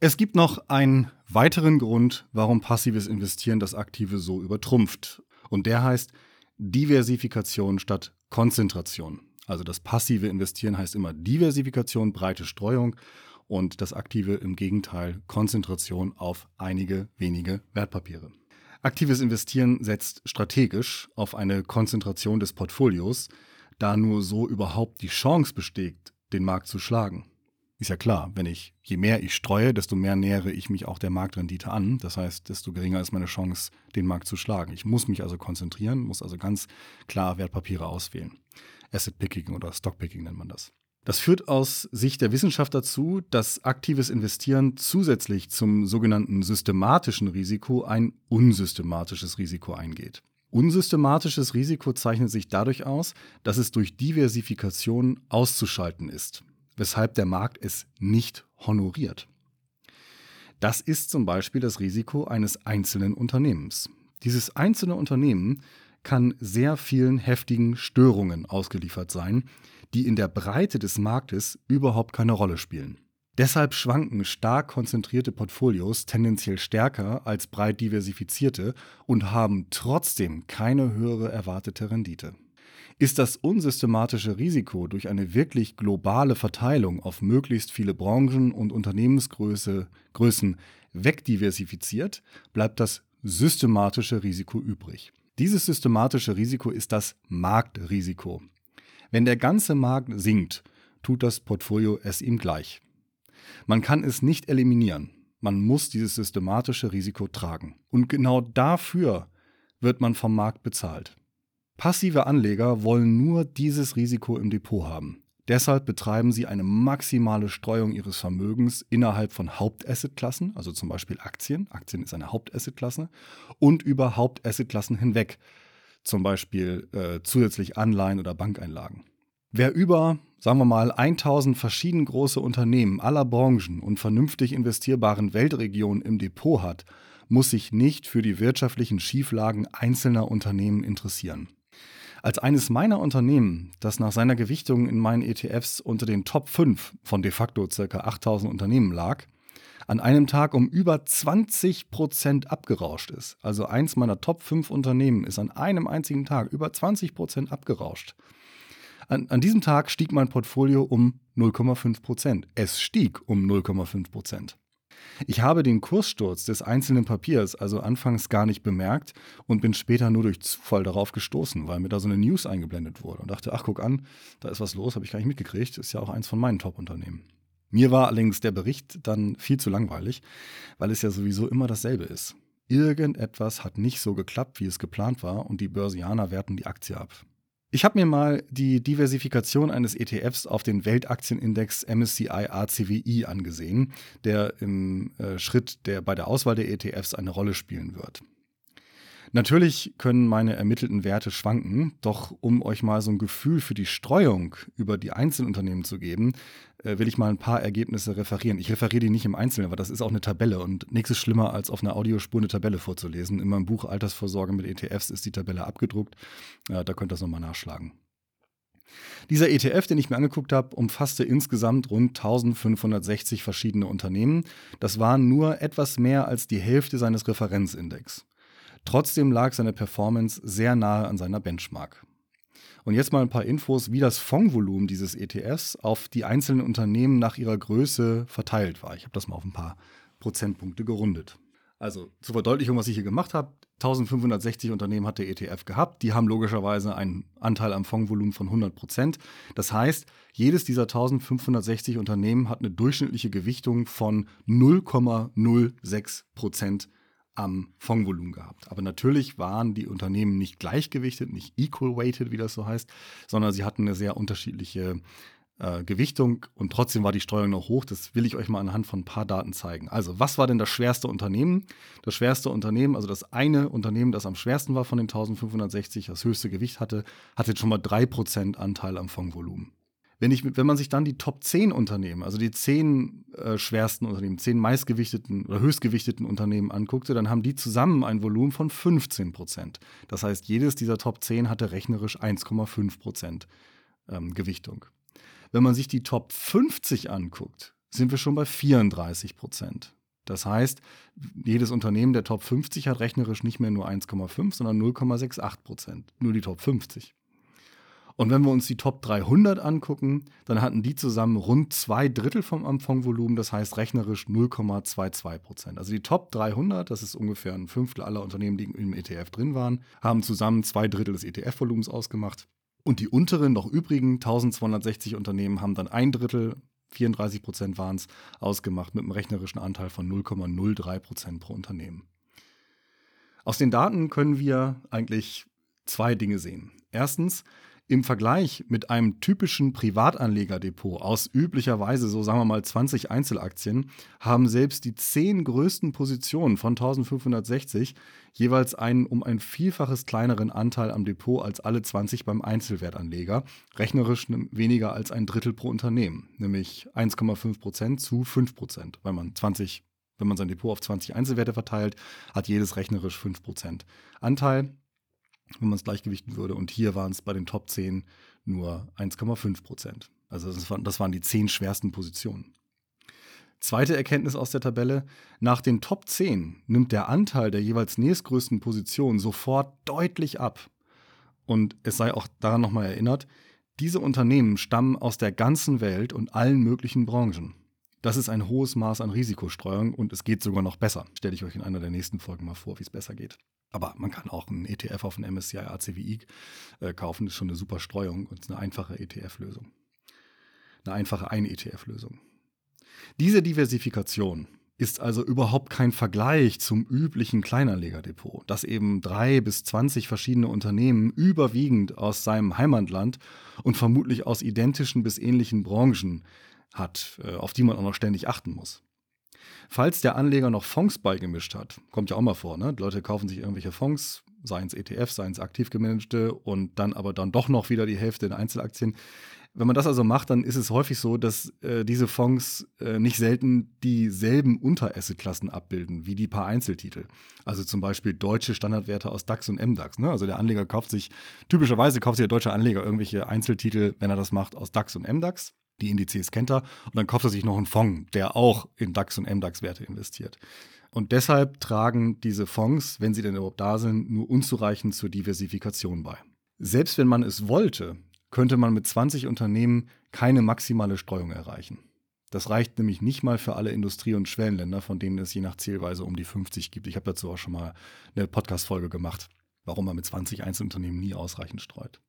Es gibt noch einen weiteren Grund, warum passives Investieren das Aktive so übertrumpft. Und der heißt Diversifikation statt Konzentration. Also das passive Investieren heißt immer Diversifikation, breite Streuung und das aktive im Gegenteil Konzentration auf einige wenige Wertpapiere. Aktives Investieren setzt strategisch auf eine Konzentration des Portfolios, da nur so überhaupt die Chance besteht, den Markt zu schlagen. Ist ja klar, wenn ich, je mehr ich streue, desto mehr nähere ich mich auch der Marktrendite an. Das heißt, desto geringer ist meine Chance, den Markt zu schlagen. Ich muss mich also konzentrieren, muss also ganz klar Wertpapiere auswählen. Asset Picking oder Stock Picking nennt man das. Das führt aus Sicht der Wissenschaft dazu, dass aktives Investieren zusätzlich zum sogenannten systematischen Risiko ein unsystematisches Risiko eingeht. Unsystematisches Risiko zeichnet sich dadurch aus, dass es durch Diversifikation auszuschalten ist weshalb der Markt es nicht honoriert. Das ist zum Beispiel das Risiko eines einzelnen Unternehmens. Dieses einzelne Unternehmen kann sehr vielen heftigen Störungen ausgeliefert sein, die in der Breite des Marktes überhaupt keine Rolle spielen. Deshalb schwanken stark konzentrierte Portfolios tendenziell stärker als breit diversifizierte und haben trotzdem keine höhere erwartete Rendite. Ist das unsystematische Risiko durch eine wirklich globale Verteilung auf möglichst viele Branchen und Unternehmensgrößen wegdiversifiziert, bleibt das systematische Risiko übrig. Dieses systematische Risiko ist das Marktrisiko. Wenn der ganze Markt sinkt, tut das Portfolio es ihm gleich. Man kann es nicht eliminieren. Man muss dieses systematische Risiko tragen. Und genau dafür wird man vom Markt bezahlt. Passive Anleger wollen nur dieses Risiko im Depot haben. Deshalb betreiben sie eine maximale Streuung ihres Vermögens innerhalb von Hauptassetklassen, also zum Beispiel Aktien. Aktien ist eine Hauptassetklasse und über Hauptassetklassen hinweg, zum Beispiel äh, zusätzlich Anleihen oder Bankeinlagen. Wer über, sagen wir mal, 1000 verschieden große Unternehmen aller Branchen und vernünftig investierbaren Weltregionen im Depot hat, muss sich nicht für die wirtschaftlichen Schieflagen einzelner Unternehmen interessieren. Als eines meiner Unternehmen, das nach seiner Gewichtung in meinen ETFs unter den Top 5 von de facto ca. 8000 Unternehmen lag, an einem Tag um über 20 Prozent abgerauscht ist. Also eins meiner Top 5 Unternehmen ist an einem einzigen Tag über 20 Prozent abgerauscht. An, an, diesem Tag stieg mein Portfolio um 0,5 Prozent. Es stieg um 0,5 Prozent. Ich habe den Kurssturz des einzelnen Papiers also anfangs gar nicht bemerkt und bin später nur durch Zufall darauf gestoßen, weil mir da so eine News eingeblendet wurde und dachte, ach guck an, da ist was los, habe ich gar nicht mitgekriegt, ist ja auch eins von meinen Top-Unternehmen. Mir war allerdings der Bericht dann viel zu langweilig, weil es ja sowieso immer dasselbe ist. Irgendetwas hat nicht so geklappt, wie es geplant war und die Börsianer werten die Aktie ab. Ich habe mir mal die Diversifikation eines ETFs auf den Weltaktienindex MSCI ACWI angesehen, der im äh, Schritt, der bei der Auswahl der ETFs eine Rolle spielen wird. Natürlich können meine ermittelten Werte schwanken, doch um euch mal so ein Gefühl für die Streuung über die Einzelunternehmen zu geben, äh, will ich mal ein paar Ergebnisse referieren. Ich referiere die nicht im Einzelnen, aber das ist auch eine Tabelle und nichts ist schlimmer, als auf einer Audiospur eine Tabelle vorzulesen. In meinem Buch Altersvorsorge mit ETFs ist die Tabelle abgedruckt. da könnt ihr das nochmal nachschlagen. Dieser ETF, den ich mir angeguckt habe, umfasste insgesamt rund 1560 verschiedene Unternehmen. Das waren nur etwas mehr als die Hälfte seines Referenzindex. Trotzdem lag seine Performance sehr nahe an seiner Benchmark. Und jetzt mal ein paar Infos, wie das Fondsvolumen dieses ETFs auf die einzelnen Unternehmen nach ihrer Größe verteilt war. Ich habe das mal auf ein paar Prozentpunkte gerundet. Also zur Verdeutlichung, was ich hier gemacht habe, 1560 Unternehmen hat der ETF gehabt. Die haben logischerweise einen Anteil am Fondsvolumen von 100 Prozent. Das heißt, jedes dieser 1560 Unternehmen hat eine durchschnittliche Gewichtung von 0,06 Prozent am Fondsvolumen gehabt. Aber natürlich waren die Unternehmen nicht gleichgewichtet, nicht equal weighted, wie das so heißt, sondern sie hatten eine sehr unterschiedliche äh, Gewichtung und trotzdem war die Streuung noch hoch. Das will ich euch mal anhand von ein paar Daten zeigen. Also, was war denn das schwerste Unternehmen? Das schwerste Unternehmen, also das eine Unternehmen, das am schwersten war von den 1560, das höchste Gewicht hatte, hatte schon mal 3% Anteil am Fondsvolumen. Wenn, ich, wenn man sich dann die Top 10 Unternehmen, also die 10 äh, schwersten Unternehmen, 10 meistgewichteten oder höchstgewichteten Unternehmen anguckte, dann haben die zusammen ein Volumen von 15 Prozent. Das heißt, jedes dieser Top 10 hatte rechnerisch 1,5 Prozent ähm, Gewichtung. Wenn man sich die Top 50 anguckt, sind wir schon bei 34 Prozent. Das heißt, jedes Unternehmen der Top 50 hat rechnerisch nicht mehr nur 1,5, sondern 0,68 Prozent. Nur die Top 50. Und wenn wir uns die Top 300 angucken, dann hatten die zusammen rund zwei Drittel vom Fondsvolumen, das heißt rechnerisch 0,22 Prozent. Also die Top 300, das ist ungefähr ein Fünftel aller Unternehmen, die im ETF drin waren, haben zusammen zwei Drittel des ETF-Volumens ausgemacht. Und die unteren, noch übrigen 1260 Unternehmen haben dann ein Drittel 34 Prozent waren es, ausgemacht mit einem rechnerischen Anteil von 0,03 Prozent pro Unternehmen. Aus den Daten können wir eigentlich zwei Dinge sehen. Erstens, im Vergleich mit einem typischen Privatanlegerdepot aus üblicherweise so sagen wir mal 20 Einzelaktien haben selbst die zehn größten Positionen von 1560 jeweils einen um ein Vielfaches kleineren Anteil am Depot als alle 20 beim Einzelwertanleger, rechnerisch weniger als ein Drittel pro Unternehmen, nämlich 1,5 Prozent zu 5 Prozent, weil man 20 wenn man sein Depot auf 20 Einzelwerte verteilt, hat jedes rechnerisch 5% Anteil wenn man es gleichgewichten würde. Und hier waren es bei den Top 10 nur 1,5 Prozent. Also das waren, das waren die zehn schwersten Positionen. Zweite Erkenntnis aus der Tabelle. Nach den Top 10 nimmt der Anteil der jeweils nächstgrößten Positionen sofort deutlich ab. Und es sei auch daran nochmal erinnert, diese Unternehmen stammen aus der ganzen Welt und allen möglichen Branchen. Das ist ein hohes Maß an Risikostreuung und es geht sogar noch besser. Stelle ich euch in einer der nächsten Folgen mal vor, wie es besser geht. Aber man kann auch einen ETF auf einen MSCI ACWI äh, kaufen. Das ist schon eine super Streuung und ist eine einfache ETF-Lösung. Eine einfache Ein-ETF-Lösung. Diese Diversifikation ist also überhaupt kein Vergleich zum üblichen Kleinanlegerdepot, das eben drei bis zwanzig verschiedene Unternehmen überwiegend aus seinem Heimatland und vermutlich aus identischen bis ähnlichen Branchen hat, äh, auf die man auch noch ständig achten muss. Falls der Anleger noch Fonds beigemischt hat, kommt ja auch mal vor, ne? Die Leute kaufen sich irgendwelche Fonds, seien es ETFs, seien es aktiv gemanagte und dann aber dann doch noch wieder die Hälfte in Einzelaktien. Wenn man das also macht, dann ist es häufig so, dass äh, diese Fonds äh, nicht selten dieselben Unterassetklassen abbilden wie die paar Einzeltitel. Also zum Beispiel deutsche Standardwerte aus DAX und MDAX. Ne? Also der Anleger kauft sich, typischerweise kauft sich der deutsche Anleger irgendwelche Einzeltitel, wenn er das macht, aus DAX und MDAX. Die Indizes kennt er. Und dann kauft er sich noch einen Fonds, der auch in DAX und MDAX-Werte investiert. Und deshalb tragen diese Fonds, wenn sie denn überhaupt da sind, nur unzureichend zur Diversifikation bei. Selbst wenn man es wollte, könnte man mit 20 Unternehmen keine maximale Streuung erreichen. Das reicht nämlich nicht mal für alle Industrie- und Schwellenländer, von denen es je nach Zielweise um die 50 gibt. Ich habe dazu auch schon mal eine Podcast-Folge gemacht, warum man mit 20 Einzelunternehmen nie ausreichend streut.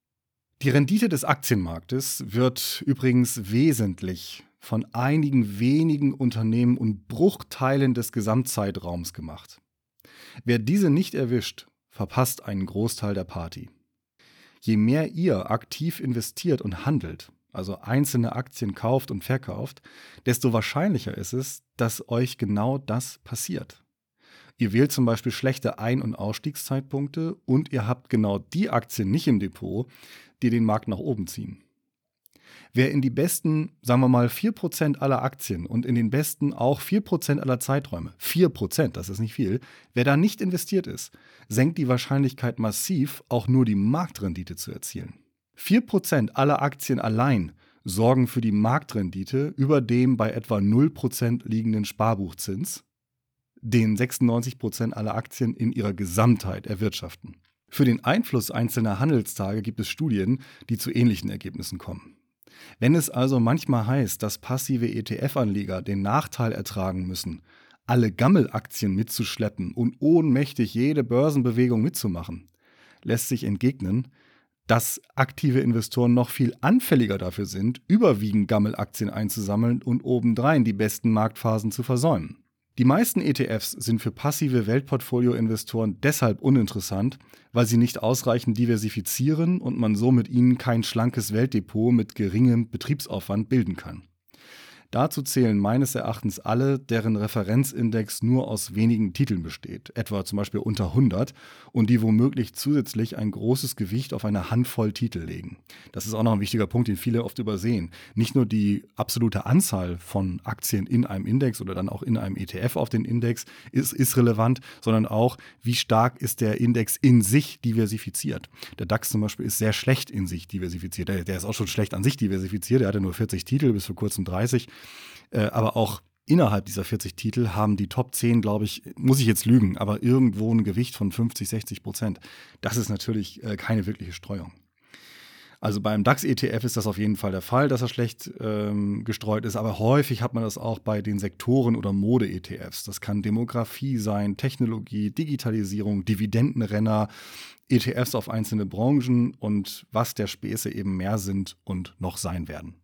Die Rendite des Aktienmarktes wird übrigens wesentlich von einigen wenigen Unternehmen und Bruchteilen des Gesamtzeitraums gemacht. Wer diese nicht erwischt, verpasst einen Großteil der Party. Je mehr ihr aktiv investiert und handelt, also einzelne Aktien kauft und verkauft, desto wahrscheinlicher ist es, dass euch genau das passiert. Ihr wählt zum Beispiel schlechte Ein- und Ausstiegszeitpunkte und ihr habt genau die Aktien nicht im Depot, die den Markt nach oben ziehen. Wer in die besten, sagen wir mal, 4% aller Aktien und in den besten auch 4% aller Zeiträume, 4%, das ist nicht viel, wer da nicht investiert ist, senkt die Wahrscheinlichkeit massiv, auch nur die Marktrendite zu erzielen. 4% aller Aktien allein sorgen für die Marktrendite über dem bei etwa 0% liegenden Sparbuchzins den 96 Prozent aller Aktien in ihrer Gesamtheit erwirtschaften. Für den Einfluss einzelner Handelstage gibt es Studien, die zu ähnlichen Ergebnissen kommen. Wenn es also manchmal heißt, dass passive ETF-Anleger den Nachteil ertragen müssen, alle Gammelaktien mitzuschleppen und ohnmächtig jede Börsenbewegung mitzumachen, lässt sich entgegnen, dass aktive Investoren noch viel anfälliger dafür sind, überwiegend Gammelaktien einzusammeln und obendrein die besten Marktphasen zu versäumen. Die meisten ETFs sind für passive Weltportfolio-Investoren deshalb uninteressant, weil sie nicht ausreichend diversifizieren und man so mit ihnen kein schlankes Weltdepot mit geringem Betriebsaufwand bilden kann. Dazu zählen meines Erachtens alle, deren Referenzindex nur aus wenigen Titeln besteht, etwa zum Beispiel unter 100, und die womöglich zusätzlich ein großes Gewicht auf eine Handvoll Titel legen. Das ist auch noch ein wichtiger Punkt, den viele oft übersehen. Nicht nur die absolute Anzahl von Aktien in einem Index oder dann auch in einem ETF auf den Index ist, ist relevant, sondern auch, wie stark ist der Index in sich diversifiziert. Der DAX zum Beispiel ist sehr schlecht in sich diversifiziert. Der, der ist auch schon schlecht an sich diversifiziert. Der hatte nur 40 Titel, bis vor kurzem 30. Äh, aber auch innerhalb dieser 40 Titel haben die Top 10, glaube ich, muss ich jetzt lügen, aber irgendwo ein Gewicht von 50, 60 Prozent. Das ist natürlich äh, keine wirkliche Streuung. Also beim DAX-ETF ist das auf jeden Fall der Fall, dass er schlecht ähm, gestreut ist, aber häufig hat man das auch bei den Sektoren oder Mode-ETFs. Das kann Demografie sein, Technologie, Digitalisierung, Dividendenrenner, ETFs auf einzelne Branchen und was der Späße eben mehr sind und noch sein werden.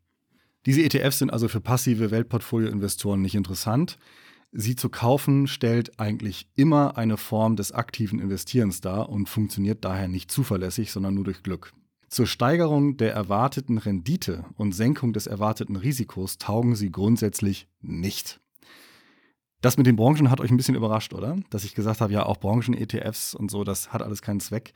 Diese ETFs sind also für passive Weltportfolio-Investoren nicht interessant. Sie zu kaufen stellt eigentlich immer eine Form des aktiven Investierens dar und funktioniert daher nicht zuverlässig, sondern nur durch Glück. Zur Steigerung der erwarteten Rendite und Senkung des erwarteten Risikos taugen sie grundsätzlich nicht. Das mit den Branchen hat euch ein bisschen überrascht, oder? Dass ich gesagt habe, ja, auch Branchen-ETFs und so, das hat alles keinen Zweck.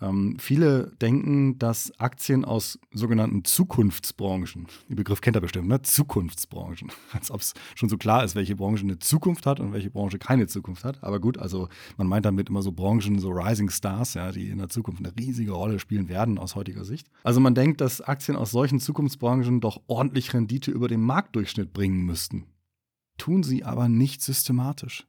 Ähm, viele denken, dass Aktien aus sogenannten Zukunftsbranchen, den Begriff kennt ihr bestimmt, ne? Zukunftsbranchen, als ob es schon so klar ist, welche Branche eine Zukunft hat und welche Branche keine Zukunft hat. Aber gut, also man meint damit immer so Branchen, so Rising Stars, ja, die in der Zukunft eine riesige Rolle spielen werden aus heutiger Sicht. Also man denkt, dass Aktien aus solchen Zukunftsbranchen doch ordentlich Rendite über den Marktdurchschnitt bringen müssten. Tun sie aber nicht systematisch.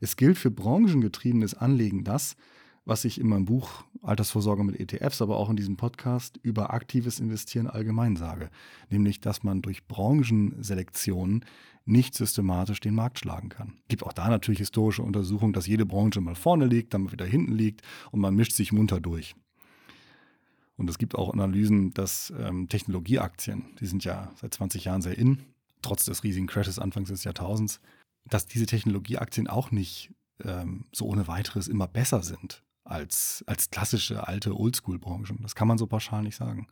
Es gilt für branchengetriebenes Anlegen das, was ich in meinem Buch Altersvorsorge mit ETFs, aber auch in diesem Podcast über aktives Investieren allgemein sage. Nämlich, dass man durch Branchenselektionen nicht systematisch den Markt schlagen kann. Es gibt auch da natürlich historische Untersuchungen, dass jede Branche mal vorne liegt, dann mal wieder hinten liegt und man mischt sich munter durch. Und es gibt auch Analysen, dass ähm, Technologieaktien, die sind ja seit 20 Jahren sehr in, trotz des riesigen Crashes Anfangs des Jahrtausends, dass diese Technologieaktien auch nicht ähm, so ohne weiteres immer besser sind als, als klassische alte Oldschool-Branchen. Das kann man so pauschal nicht sagen.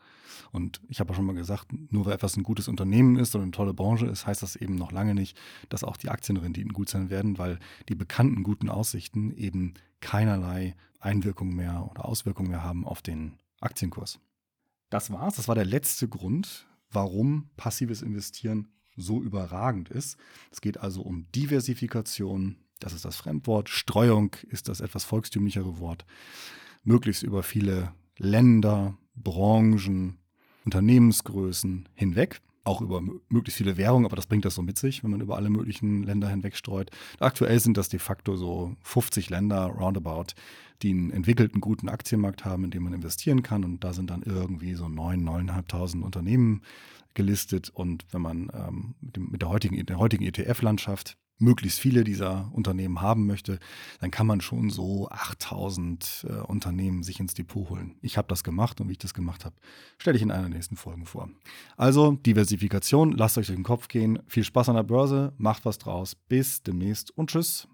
Und ich habe auch schon mal gesagt, nur weil etwas ein gutes Unternehmen ist oder eine tolle Branche ist, heißt das eben noch lange nicht, dass auch die Aktienrenditen gut sein werden, weil die bekannten guten Aussichten eben keinerlei Einwirkung mehr oder Auswirkung mehr haben auf den Aktienkurs. Das war's. Das war der letzte Grund, warum passives Investieren so überragend ist. Es geht also um Diversifikation, das ist das Fremdwort. Streuung ist das etwas volkstümlichere Wort. Möglichst über viele Länder, Branchen, Unternehmensgrößen hinweg. Auch über möglichst viele Währungen, aber das bringt das so mit sich, wenn man über alle möglichen Länder hinweg streut. Aktuell sind das de facto so 50 Länder roundabout, die einen entwickelten guten Aktienmarkt haben, in dem man investieren kann. Und da sind dann irgendwie so 9.000, 9.500 Unternehmen gelistet. Und wenn man ähm, mit, dem, mit der heutigen, der heutigen ETF-Landschaft möglichst viele dieser Unternehmen haben möchte, dann kann man schon so 8000 äh, Unternehmen sich ins Depot holen. Ich habe das gemacht und wie ich das gemacht habe, stelle ich in einer der nächsten Folgen vor. Also Diversifikation, lasst euch durch den Kopf gehen. Viel Spaß an der Börse, macht was draus. Bis demnächst und tschüss.